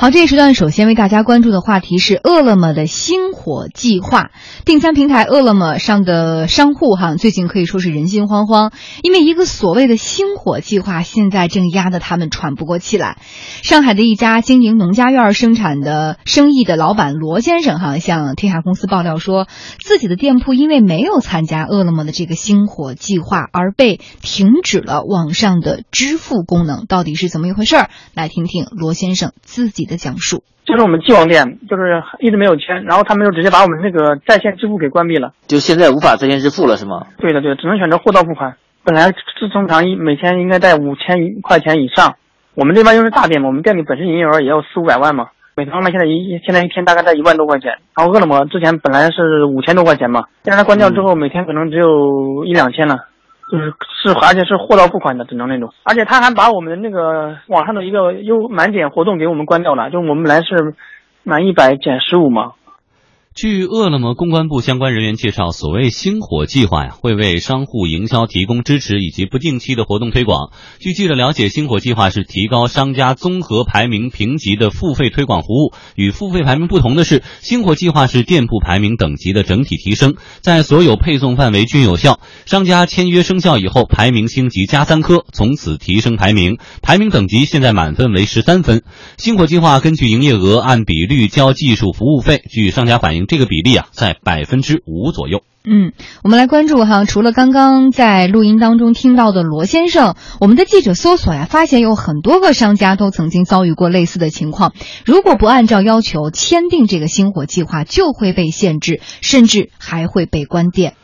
好，这一时段首先为大家关注的话题是饿了么的星火计划。订餐平台饿了么上的商户哈，最近可以说是人心惶惶，因为一个所谓的星火计划，现在正压得他们喘不过气来。上海的一家经营农家院生产的生意的老板罗先生哈，向天下公司爆料说，自己的店铺因为没有参加饿了么的这个星火计划，而被停止了网上的支付功能。到底是怎么一回事儿？来听听罗先生自己。的讲述，就是我们既往店，就是一直没有签，然后他们就直接把我们那个在线支付给关闭了，就现在无法在线支付了，是吗？对的，对，只能选择货到付款。本来是通常一每天应该在五千块钱以上，我们这边又是大店嘛，我们店里本身营业额也有四五百万嘛，美团外卖现在一现在一天大概在一万多块钱，然后饿了么之前本来是五千多块钱嘛，现在它关掉之后，每天可能只有一两千了。就是是，而且是货到付款的，只能那种。而且他还把我们那个网上的一个优满减活动给我们关掉了，就我们本来是满一百减十五嘛。据饿了么公关部相关人员介绍，所谓“星火计划”呀，会为商户营销提供支持以及不定期的活动推广。据记者了解，“星火计划”是提高商家综合排名评级的付费推广服务。与付费排名不同的是，“星火计划”是店铺排名等级的整体提升，在所有配送范围均有效。商家签约生效以后，排名星级加三颗，从此提升排名。排名等级现在满分为十三分。“星火计划”根据营业额按比率交技术服务费。据商家反映。这个比例啊，在百分之五左右。嗯，我们来关注哈，除了刚刚在录音当中听到的罗先生，我们的记者搜索呀，发现有很多个商家都曾经遭遇过类似的情况。如果不按照要求签订这个星火计划，就会被限制，甚至还会被关店。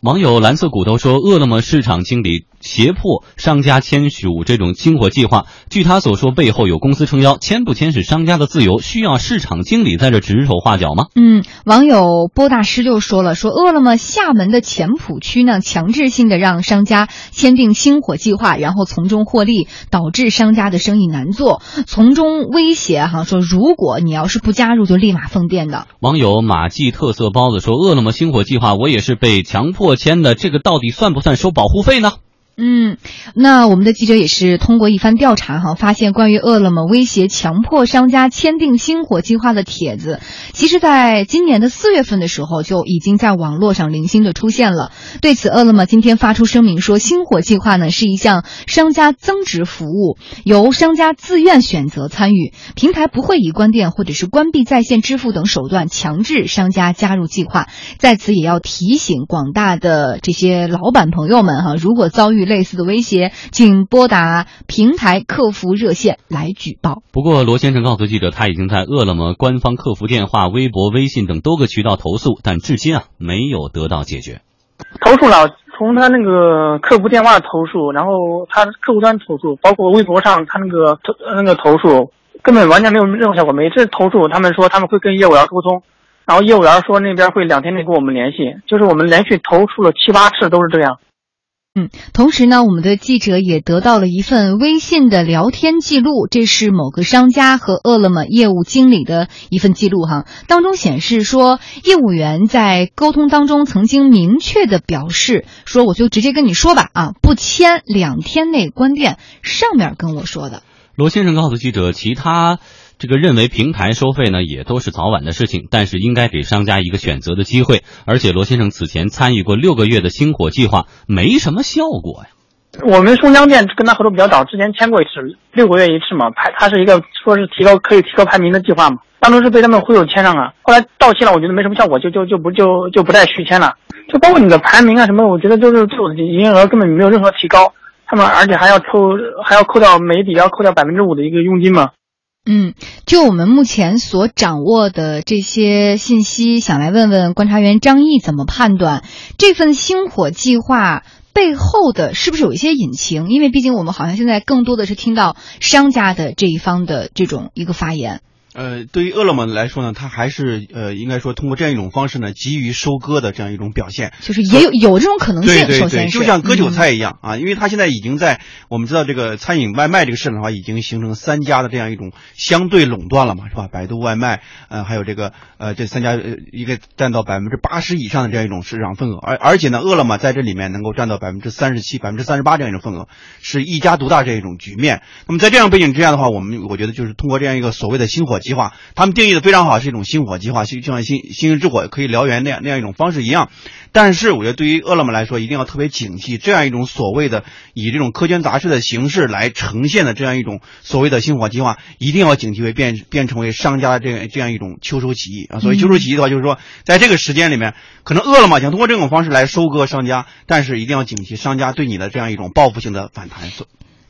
网友蓝色骨头说：“饿了么市场经理。”胁迫商家签署这种星火计划，据他所说，背后有公司撑腰，签不签是商家的自由，需要市场经理在这指手画脚吗？嗯，网友波大师就说了，说饿了么厦门的前埔区呢，强制性的让商家签订星火计划，然后从中获利，导致商家的生意难做，从中威胁哈，说如果你要是不加入，就立马封店的。网友马记特色包子说，饿了么星火计划，我也是被强迫签的，这个到底算不算收保护费呢？嗯，那我们的记者也是通过一番调查哈，发现关于饿了么威胁强迫商家签订星火计划的帖子，其实在今年的四月份的时候就已经在网络上零星的出现了。对此，饿了么今天发出声明说，星火计划呢是一项商家增值服务，由商家自愿选择参与，平台不会以关店或者是关闭在线支付等手段强制商家加入计划。在此也要提醒广大的这些老板朋友们哈，如果遭遇类似的威胁，请拨打平台客服热线来举报。不过，罗先生告诉记者，他已经在饿了么官方客服电话、微博、微信等多个渠道投诉，但至今啊没有得到解决。投诉了，从他那个客服电话投诉，然后他客户端投诉，包括微博上他那个投那个投诉，根本完全没有任何效果。每次投诉，他们说他们会跟业务员沟通，然后业务员说那边会两天内跟我们联系。就是我们连续投诉了七八次，都是这样。嗯，同时呢，我们的记者也得到了一份微信的聊天记录，这是某个商家和饿了么业务经理的一份记录哈。当中显示说，业务员在沟通当中曾经明确的表示说，我就直接跟你说吧，啊，不签两天内关店。上面跟我说的。罗先生告诉记者，其他。这个认为平台收费呢，也都是早晚的事情，但是应该给商家一个选择的机会。而且罗先生此前参与过六个月的星火计划，没什么效果呀。我们松江店跟他合作比较早，之前签过一次，六个月一次嘛，排他是一个说是提高可以提高排名的计划嘛，当初是被他们忽悠签上了，后来到期了，我觉得没什么效果，就就就不就就不再续签了。就包括你的排名啊什么，我觉得就是对我的营业额根本没有任何提高，他们而且还要抽还要扣掉每笔要扣掉百分之五的一个佣金嘛。嗯，就我们目前所掌握的这些信息，想来问问观察员张毅怎么判断这份星火计划背后的是不是有一些隐情？因为毕竟我们好像现在更多的是听到商家的这一方的这种一个发言。呃，对于饿了么来说呢，它还是呃，应该说通过这样一种方式呢，急于收割的这样一种表现，就是也有有这种可能性。对对对，就像割韭菜一样啊，因为它现在已经在我们知道这个餐饮外卖这个市场的话，已经形成三家的这样一种相对垄断了嘛，是吧？百度外卖，呃，还有这个呃，这三家呃，一个占到百分之八十以上的这样一种市场份额，而而且呢，饿了么在这里面能够占到百分之三十七、百分之三十八这样一种份额，是一家独大这样一种局面。那么在这样背景之下的话，我们我觉得就是通过这样一个所谓的星火。计划，他们定义的非常好，是一种星火计划，就像星星星之火可以燎原那样那样一种方式一样。但是，我觉得对于饿了么来说，一定要特别警惕这样一种所谓的以这种苛捐杂税的形式来呈现的这样一种所谓的星火计划，一定要警惕为变变成为商家的这样这样一种秋收起义啊。所以秋收起义的话，就是说在这个时间里面，可能饿了么想通过这种方式来收割商家，但是一定要警惕商家对你的这样一种报复性的反弹。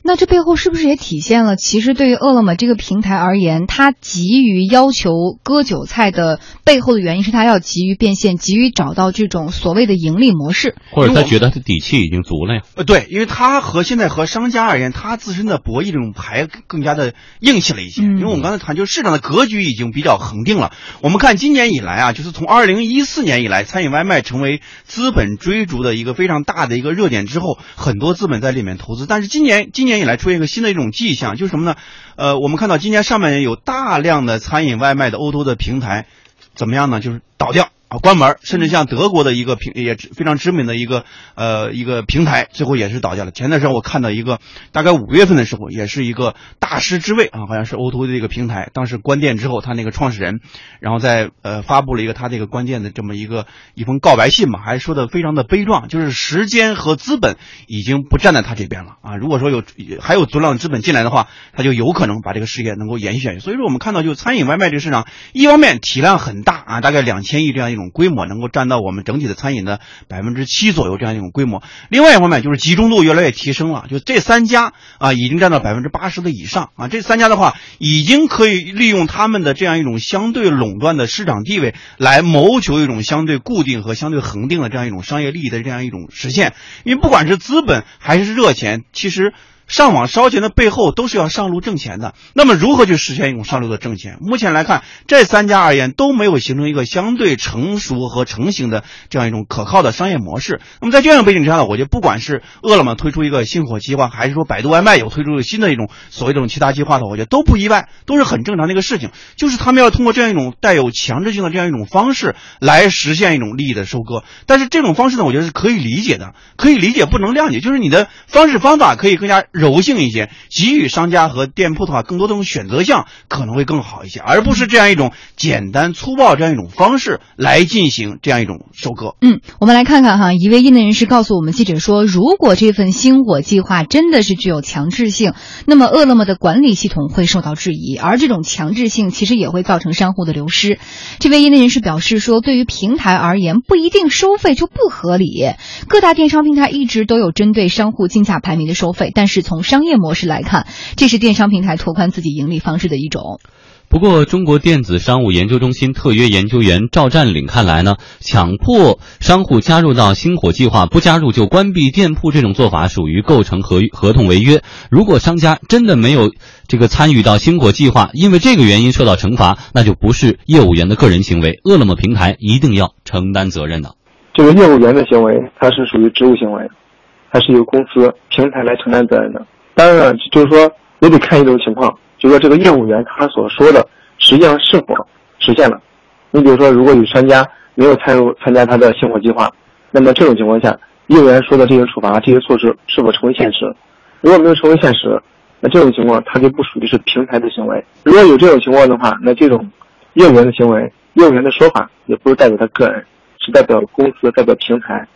那这背后是不是也体现了，其实对于饿了么这个平台而言，它急于要求割韭菜的背后的原因是它要急于变现，急于找到这种所谓的盈利模式，或者他觉得他底气已经足了呀？呃，对，因为他和现在和商家而言，他自身的博弈这种牌更加的硬气了一些。因为我们刚才谈，就是市场的格局已经比较恒定了。我们看今年以来啊，就是从二零一四年以来，餐饮外卖成为资本追逐的一个非常大的一个热点之后，很多资本在里面投资。但是今年今年。年以来出现一个新的一种迹象，就是什么呢？呃，我们看到今年上半年有大量的餐饮外卖的 O2O 的平台，怎么样呢？就是倒掉。啊，关门，甚至像德国的一个平也非常知名的一个呃一个平台，最后也是倒下了。前段时间我看到一个，大概五月份的时候，也是一个大师之位啊，好像是 O to 的一个平台，当时关店之后，他那个创始人，然后在呃发布了一个他这个关键的这么一个一封告白信嘛，还说的非常的悲壮，就是时间和资本已经不站在他这边了啊。如果说有还有足量资本进来的话，他就有可能把这个事业能够延续下去。所以说，我们看到就餐饮外卖这个市场，一方面体量很大啊，大概两千亿这样一种。规模能够占到我们整体的餐饮的百分之七左右这样一种规模。另外一方面就是集中度越来越提升了，就这三家啊已经占到百分之八十的以上啊。这三家的话已经可以利用他们的这样一种相对垄断的市场地位，来谋求一种相对固定和相对恒定的这样一种商业利益的这样一种实现。因为不管是资本还是热钱，其实。上网烧钱的背后都是要上路挣钱的，那么如何去实现一种上路的挣钱？目前来看，这三家而言都没有形成一个相对成熟和成型的这样一种可靠的商业模式。那么在这样背景之下呢，我觉得不管是饿了么推出一个星火计划，还是说百度外卖有推出新的一种所谓这种其他计划的，我觉得都不意外，都是很正常的一个事情。就是他们要通过这样一种带有强制性的这样一种方式来实现一种利益的收割。但是这种方式呢，我觉得是可以理解的，可以理解不能谅解，就是你的方式方法可以更加。柔性一些，给予商家和店铺的话，更多这种选择项可能会更好一些，而不是这样一种简单粗暴这样一种方式来进行这样一种收割。嗯，我们来看看哈，一位业内人士告诉我们记者说，如果这份星火计划真的是具有强制性，那么饿了么的管理系统会受到质疑，而这种强制性其实也会造成商户的流失。这位业内人士表示说，对于平台而言，不一定收费就不合理，各大电商平台一直都有针对商户竞价排名的收费，但是。从商业模式来看，这是电商平台拓宽自己盈利方式的一种。不过，中国电子商务研究中心特约研究员赵占领看来呢，强迫商户加入到星火计划，不加入就关闭店铺这种做法属于构成合合同违约。如果商家真的没有这个参与到星火计划，因为这个原因受到惩罚，那就不是业务员的个人行为，饿了么平台一定要承担责任的。这个业务员的行为，它是属于职务行为。还是由公司平台来承担责任的。当然了，就是说也得看一种情况，就是说这个业务员他所说的实际上是否实现了。你比如说，如果有商家没有参入参加他的星火计划，那么这种情况下，业务员说的这些处罚、这些措施是否成为现实？如果没有成为现实，那这种情况他就不属于是平台的行为。如果有这种情况的话，那这种业务员的行为，业务员的说法也不是代表他个人，是代表公司、代表平台。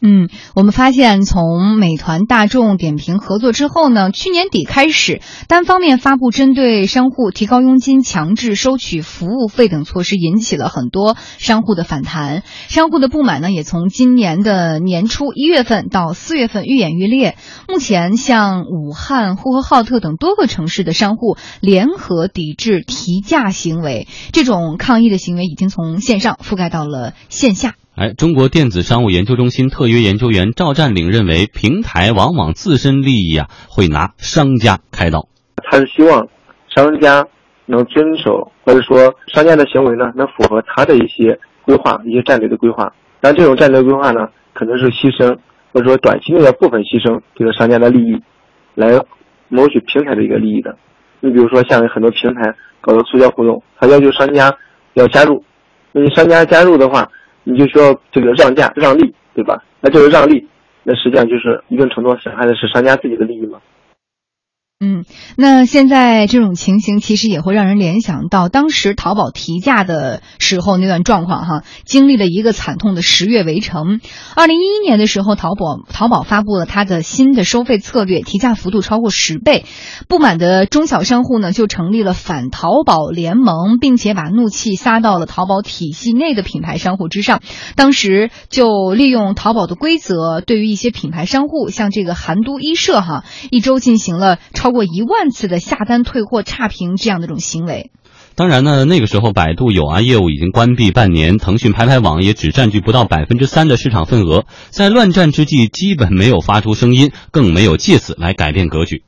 嗯，我们发现从美团、大众点评合作之后呢，去年底开始单方面发布针对商户提高佣金、强制收取服务费等措施，引起了很多商户的反弹。商户的不满呢，也从今年的年初一月份到四月份愈演愈烈。目前，像武汉、呼和浩特等多个城市的商户联合抵制提价行为，这种抗议的行为已经从线上覆盖到了线下。哎，中国电子商务研究中心特约研究员赵占领认为，平台往往自身利益啊会拿商家开刀。他是希望商家能遵守，或者说商家的行为呢能符合他的一些规划、一些战略的规划。但这种战略规划呢，可能是牺牲，或者说短期内的部分牺牲这个商家的利益，来谋取平台的一个利益的。你比如说，像很多平台搞的促销活动，他要求商家要加入，那你商家加入的话。你就需要这个让价让利，对吧？那就是让利，那实际上就是一定程度上损害的是商家自己的利益嘛。嗯，那现在这种情形其实也会让人联想到当时淘宝提价的时候那段状况哈，经历了一个惨痛的十月围城。二零一一年的时候，淘宝淘宝发布了它的新的收费策略，提价幅度超过十倍，不满的中小商户呢就成立了反淘宝联盟，并且把怒气撒到了淘宝体系内的品牌商户之上。当时就利用淘宝的规则，对于一些品牌商户，像这个韩都衣舍哈，一周进行了超。超过一万次的下单退货差评这样的一种行为。当然呢，那个时候百度有啊业务已经关闭半年，腾讯拍拍网也只占据不到百分之三的市场份额，在乱战之际，基本没有发出声音，更没有借此来改变格局。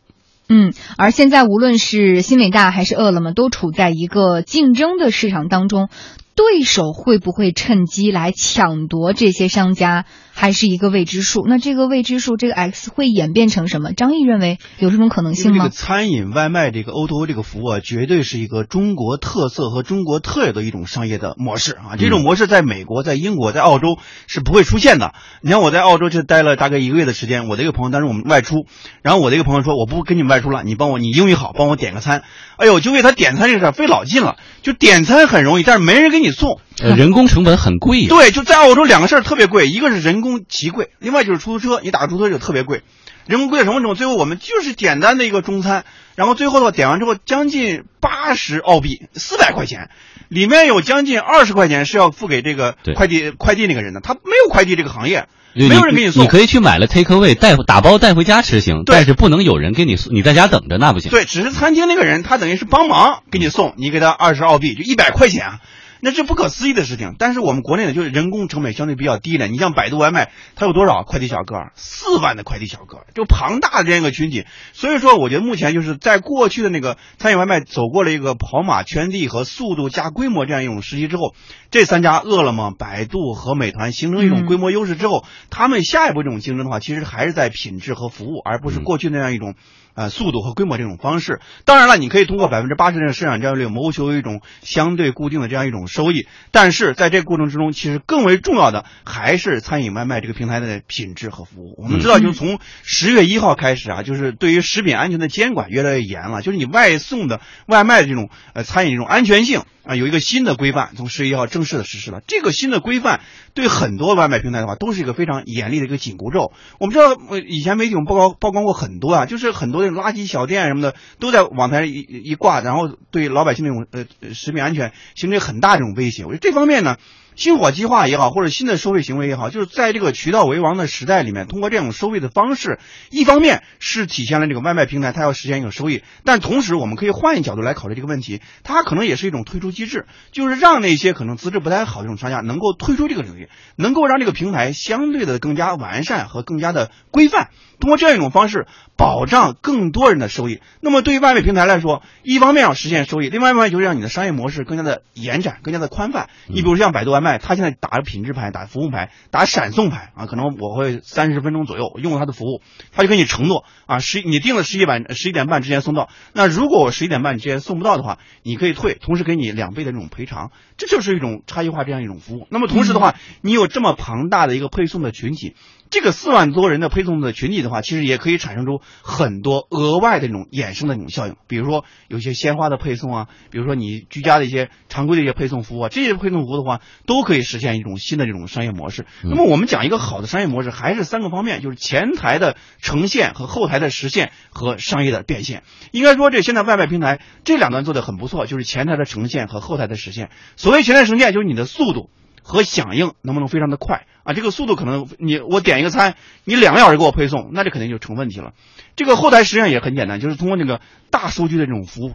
嗯，而现在无论是新伟大还是饿了么，都处在一个竞争的市场当中。对手会不会趁机来抢夺这些商家，还是一个未知数？那这个未知数，这个 X 会演变成什么？张毅认为有这种可能性吗？这个餐饮外卖这个 O2O 这个服务啊，绝对是一个中国特色和中国特有的一种商业的模式啊！这种模式在美国、在英国、在澳洲是不会出现的。你像我在澳洲就待了大概一个月的时间，我的一个朋友当时我们外出，然后我的一个朋友说：“我不跟你们外出了，你帮我，你英语好，帮我点个餐。”哎呦，就为他点餐这个事儿费老劲了。就点餐很容易，但是没人给你送，人工成本很贵。对，就在澳洲两个事儿特别贵，一个是人工极贵，另外就是出租车，你打个出租车就特别贵。人工贵到什么程度？最后我们就是简单的一个中餐，然后最后的话点完之后将近八十澳币，四百块钱，里面有将近二十块钱是要付给这个快递快递那个人的，他没有快递这个行业。没有人给你送，你可以去买了 take away 带打包带回家吃行，但是不能有人给你送，你在家等着那不行。对，只是餐厅那个人他等于是帮忙给你送，你给他二十澳币就一百块钱。那是不可思议的事情，但是我们国内呢，就是人工成本相对比较低的。你像百度外卖，它有多少快递小哥？四万的快递小哥，就庞大的这样一个群体。所以说，我觉得目前就是在过去的那个餐饮外卖走过了一个跑马圈地和速度加规模这样一种时期之后，这三家饿了么、百度和美团形成一种规模优势之后，他们下一步这种竞争的话，其实还是在品质和服务，而不是过去那样一种。啊，速度和规模这种方式，当然了，你可以通过百分之八十的市场占有率谋求一种相对固定的这样一种收益。但是在这个过程之中，其实更为重要的还是餐饮外卖这个平台的品质和服务。我们知道，就是从十月一号开始啊，就是对于食品安全的监管越来越严了，就是你外送的外卖的这种呃餐饮这种安全性啊，有一个新的规范，从十月一号正式的实施了。这个新的规范对很多外卖平台的话，都是一个非常严厉的一个紧箍咒。我们知道，以前媒体我们曝光曝光过很多啊，就是很多。垃圾小店什么的都在网台一一挂，然后对老百姓那种呃食品安全形成很大这种威胁。我觉得这方面呢。星火计划也好，或者新的收费行为也好，就是在这个渠道为王的时代里面，通过这种收费的方式，一方面是体现了这个外卖平台它要实现一个收益，但同时我们可以换一角度来考虑这个问题，它可能也是一种退出机制，就是让那些可能资质不太好的这种商家能够退出这个领域，能够让这个平台相对的更加完善和更加的规范，通过这样一种方式保障更多人的收益。那么对于外卖平台来说，一方面要实现收益，另外一方面就是让你的商业模式更加的延展、更加的宽泛。你比如像百度外卖。他现在打着品质牌，打服务牌，打闪送牌啊，可能我会三十分钟左右用他的服务，他就跟你承诺啊，十你定了十一晚十一点半之前送到，那如果我十一点半之前送不到的话，你可以退，同时给你两倍的这种赔偿，这就是一种差异化这样一种服务。那么同时的话，你有这么庞大的一个配送的群体。这个四万多人的配送的群体的话，其实也可以产生出很多额外的那种衍生的那种效应，比如说有些鲜花的配送啊，比如说你居家的一些常规的一些配送服务啊，这些配送服务的话，都可以实现一种新的这种商业模式。那么我们讲一个好的商业模式，还是三个方面，就是前台的呈现和后台的实现和商业的变现。应该说，这现在外卖平台这两端做的很不错，就是前台的呈现和后台的实现。所谓前台呈现，就是你的速度。和响应能不能非常的快啊？这个速度可能你我点一个餐，你两个小时给我配送，那这肯定就成问题了。这个后台实际上也很简单，就是通过那个大数据的这种服务。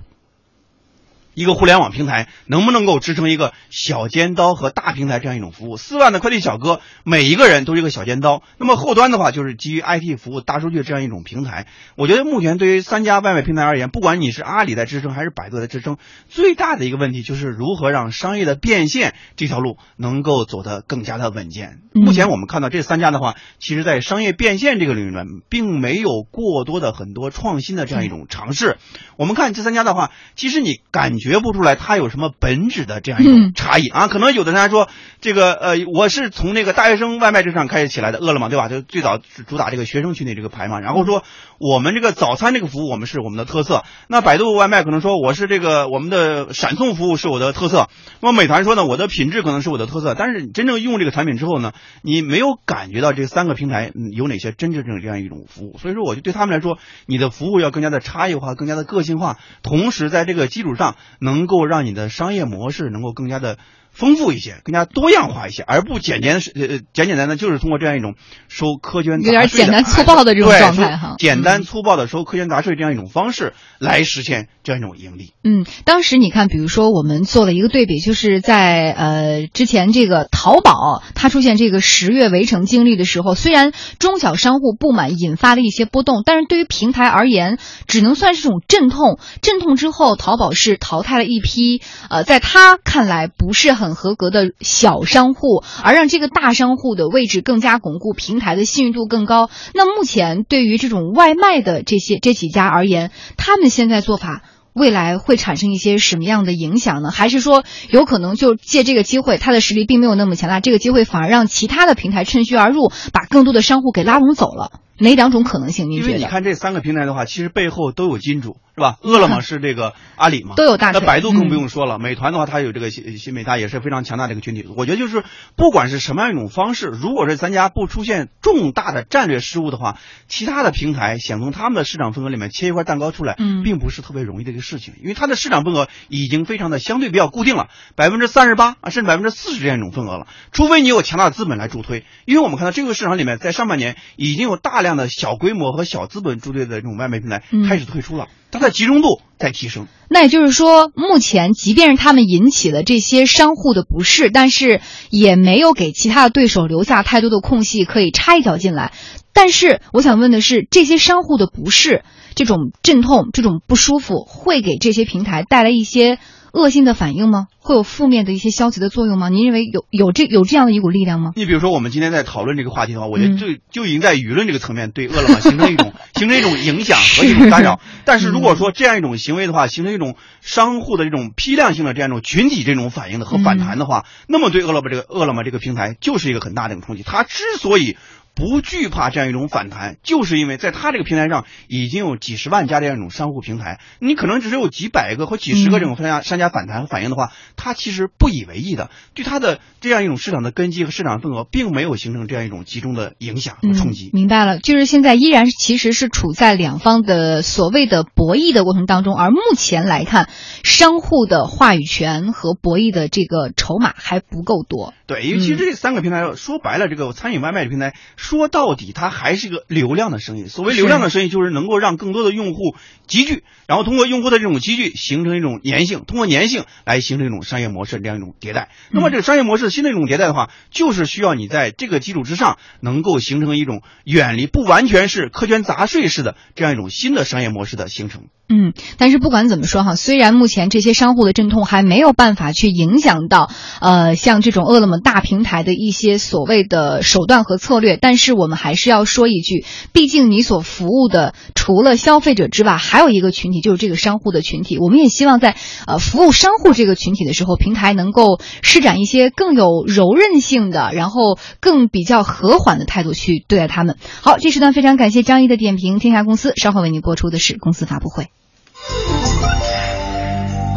一个互联网平台能不能够支撑一个小尖刀和大平台这样一种服务？四万的快递小哥，每一个人都是一个小尖刀。那么后端的话，就是基于 IT 服务、大数据这样一种平台。我觉得目前对于三家外卖平台而言，不管你是阿里在支撑还是百度在支撑，最大的一个问题就是如何让商业的变现这条路能够走得更加的稳健。目前我们看到这三家的话，其实在商业变现这个领域呢，并没有过多的很多创新的这样一种尝试。我们看这三家的话，其实你感觉。觉不出来它有什么本质的这样一种差异啊。可能有的人说，这个呃，我是从那个大学生外卖这上开始起来的，饿了么对吧？就最早主打这个学生群体这个牌嘛。然后说我们这个早餐这个服务我们是我们的特色。那百度外卖可能说我是这个我们的闪送服务是我的特色。那么美团说呢，我的品质可能是我的特色。但是你真正用这个产品之后呢，你没有感觉到这三个平台有哪些真正这样一种服务。所以说，我就对他们来说，你的服务要更加的差异化，更加的个性化，同时在这个基础上能够让你的商业模式能够更加的。丰富一些，更加多样化一些，而不简简呃简简单单就是通过这样一种收苛捐有点简单粗暴的这种状态哈，简单粗暴的收苛捐杂税这样一种方式来实现这样一种盈利。嗯，当时你看，比如说我们做了一个对比，就是在呃之前这个淘宝它出现这个十月围城经历的时候，虽然中小商户不满引发了一些波动，但是对于平台而言，只能算是种阵痛。阵痛之后，淘宝是淘汰了一批呃在他看来不是很。很合格的小商户，而让这个大商户的位置更加巩固，平台的信誉度更高。那目前对于这种外卖的这些这几家而言，他们现在做法未来会产生一些什么样的影响呢？还是说有可能就借这个机会，他的实力并没有那么强大，这个机会反而让其他的平台趁虚而入，把更多的商户给拉拢走了？哪两种可能性？您觉得？因为你看这三个平台的话，其实背后都有金主，是吧？饿了么是这个阿里嘛，都有大。那百度更不用说了，美团的话，它有这个新新美它也是非常强大的一个群体。我觉得就是不管是什么样一种方式，如果是咱家不出现重大的战略失误的话，其他的平台想从他们的市场份额里面切一块蛋糕出来，嗯，并不是特别容易的一个事情，因为它的市场份额已经非常的相对比较固定了，百分之三十八啊，甚至百分之四十这样一种份额了。除非你有强大的资本来助推，因为我们看到这个市场里面，在上半年已经有大量的小规模。和小资本助推的这种外卖平台开始退出了，它的集中度在提升。那也就是说，目前即便是他们引起了这些商户的不适，但是也没有给其他的对手留下太多的空隙可以插一脚进来。但是我想问的是，这些商户的不适、这种阵痛、这种不舒服，会给这些平台带来一些？恶性的反应吗？会有负面的一些消极的作用吗？您认为有有这有这样的一股力量吗？你比如说，我们今天在讨论这个话题的话，我觉得就就已经在舆论这个层面对饿了么形成一种 形成一种影响和一种干扰。但是如果说这样一种行为的话，形成一种商户的这种批量性的这样一种群体这种反应的和反弹的话，那么对饿了么这个饿了么这个平台就是一个很大的一种冲击。它之所以不惧怕这样一种反弹，就是因为在他这个平台上已经有几十万家这样一种商户平台，你可能只是有几百个或几十个这种商家商家反弹和反应的话，他其实不以为意的，对他的这样一种市场的根基和市场份额，并没有形成这样一种集中的影响和冲击。明白了，就是现在依然其实是处在两方的所谓的博弈的过程当中，而目前来看，商户的话语权和博弈的这个筹码还不够多。对，因为其实这三个平台说白了，这个餐饮外卖的平台。说到底，它还是一个流量的生意。所谓流量的生意，就是能够让更多的用户集聚，然后通过用户的这种集聚，形成一种粘性，通过粘性来形成一种商业模式这样一种迭代。那么这个商业模式新的一种迭代的话，就是需要你在这个基础之上，能够形成一种远离不完全是苛捐杂税式的这样一种新的商业模式的形成。嗯，但是不管怎么说哈，虽然目前这些商户的阵痛还没有办法去影响到，呃，像这种饿了么大平台的一些所谓的手段和策略，但但是我们还是要说一句，毕竟你所服务的除了消费者之外，还有一个群体就是这个商户的群体。我们也希望在呃服务商户这个群体的时候，平台能够施展一些更有柔韧性的，然后更比较和缓的态度去对待他们。好，这时段非常感谢张一的点评，天下公司稍后为您播出的是公司发布会。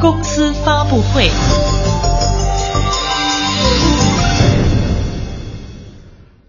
公司发布会。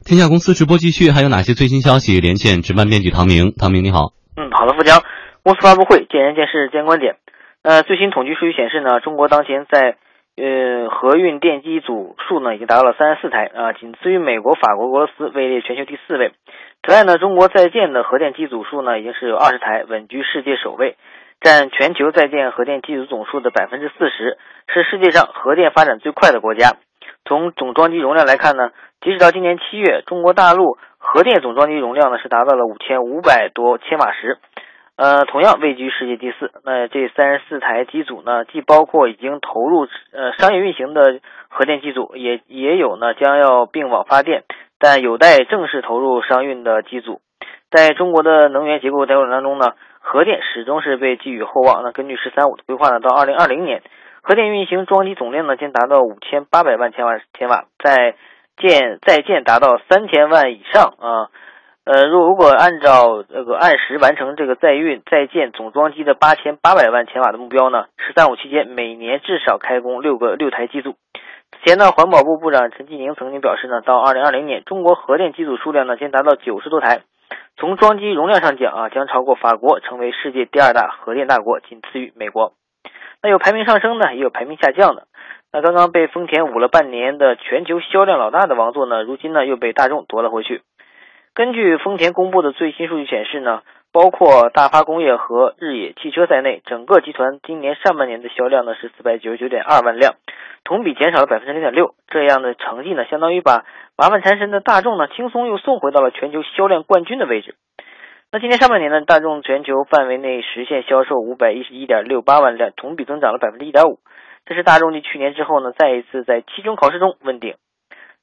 天下公司直播继续，还有哪些最新消息？连线值班编辑唐明，唐明你好。嗯，好的，富江。公司发布会，见人见事见观点。呃，最新统计数据显示呢，中国当前在呃核运电机组数呢已经达到了三十四台啊，仅次于美国、法国、俄罗斯，位列全球第四位。此外呢，中国在建的核电机组数呢已经是有二十台，稳居世界首位。占全球在建核电机组总数的百分之四十，是世界上核电发展最快的国家。从总装机容量来看呢，截止到今年七月，中国大陆核电总装机容量呢是达到了五千五百多千瓦时，呃，同样位居世界第四。那这三十四台机组呢，既包括已经投入呃商业运行的核电机组，也也有呢将要并网发电，但有待正式投入商运的机组。在中国的能源结构调整当中呢。核电始终是被寄予厚望。那根据“十三五”的规划呢，到二零二零年，核电运行装机总量呢将达到五千八百万千瓦千瓦，在建在建达到三千万以上啊。呃，如如果按照这个按时完成这个在运在建总装机的八千八百万千瓦的目标呢，“十三五”期间每年至少开工六个六台机组。此前呢，环保部部长陈吉宁曾经表示呢，到二零二零年，中国核电机组数量呢将达到九十多台。从装机容量上讲啊，将超过法国，成为世界第二大核电大国，仅次于美国。那有排名上升的，也有排名下降的。那刚刚被丰田捂了半年的全球销量老大的王座呢，如今呢又被大众夺了回去。根据丰田公布的最新数据显示呢，包括大发工业和日野汽车在内，整个集团今年上半年的销量呢是四百九十九点二万辆，同比减少了百分之零点六。这样的成绩呢，相当于把麻烦缠身的大众呢，轻松又送回到了全球销量冠军的位置。那今年上半年呢，大众全球范围内实现销售五百一十一点六八万辆，同比增长了百分之一点五。这是大众继去年之后呢，再一次在期中考试中问鼎。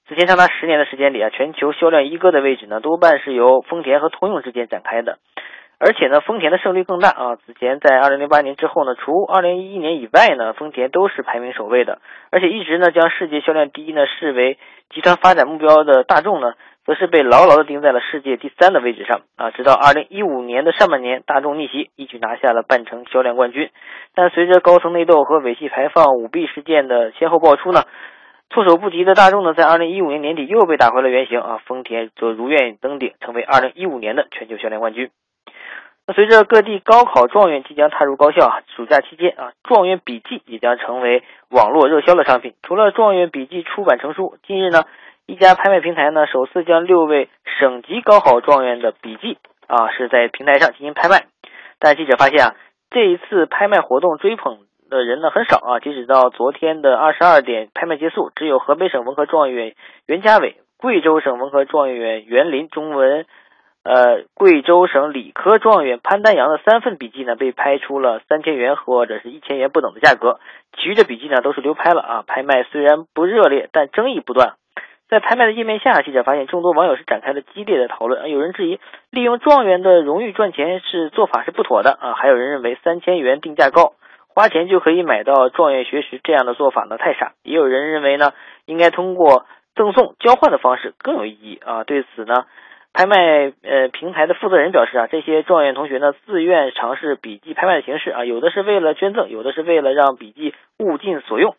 此前长达十年的时间里啊，全球销量一哥的位置呢，多半是由丰田和通用之间展开的，而且呢，丰田的胜率更大啊。此前在二零零八年之后呢，除二零一一年以外呢，丰田都是排名首位的，而且一直呢将世界销量第一呢视为集团发展目标的大众呢，则是被牢牢的钉在了世界第三的位置上啊。直到二零一五年的上半年，大众逆袭，一举拿下了半程销量冠军。但随着高层内斗和尾气排放舞弊事件的先后爆出呢。措手不及的大众呢，在二零一五年年底又被打回了原形啊！丰田则如愿登顶，成为二零一五年的全球销量冠军。那随着各地高考状元即将踏入高校啊，暑假期间啊，状元笔记也将成为网络热销的商品。除了状元笔记出版成书，近日呢，一家拍卖平台呢，首次将六位省级高考状元的笔记啊，是在平台上进行拍卖。但记者发现啊，这一次拍卖活动追捧。的人呢很少啊，截止到昨天的二十二点，拍卖结束，只有河北省文科状元袁家伟、贵州省文科状元袁林、中文，呃，贵州省理科状元潘丹阳的三份笔记呢被拍出了三千元或者是一千元不等的价格，其余的笔记呢都是流拍了啊。拍卖虽然不热烈，但争议不断。在拍卖的页面下，记者发现众多网友是展开了激烈的讨论，有人质疑利用状元的荣誉赚钱是做法是不妥的啊，还有人认为三千元定价高。花钱就可以买到状元学识，这样的做法呢太傻。也有人认为呢，应该通过赠送、交换的方式更有意义啊。对此呢，拍卖呃平台的负责人表示啊，这些状元同学呢自愿尝试笔记拍卖的形式啊，有的是为了捐赠，有的是为了让笔记物尽所用，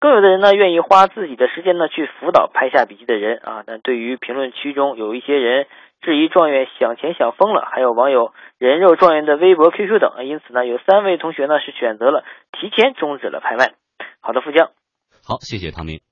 更有的人呢愿意花自己的时间呢去辅导拍下笔记的人啊。但对于评论区中有一些人。质疑状元想钱想疯了，还有网友人肉状元的微博、QQ 等，因此呢，有三位同学呢是选择了提前终止了拍卖。好的，富江，好，谢谢唐明。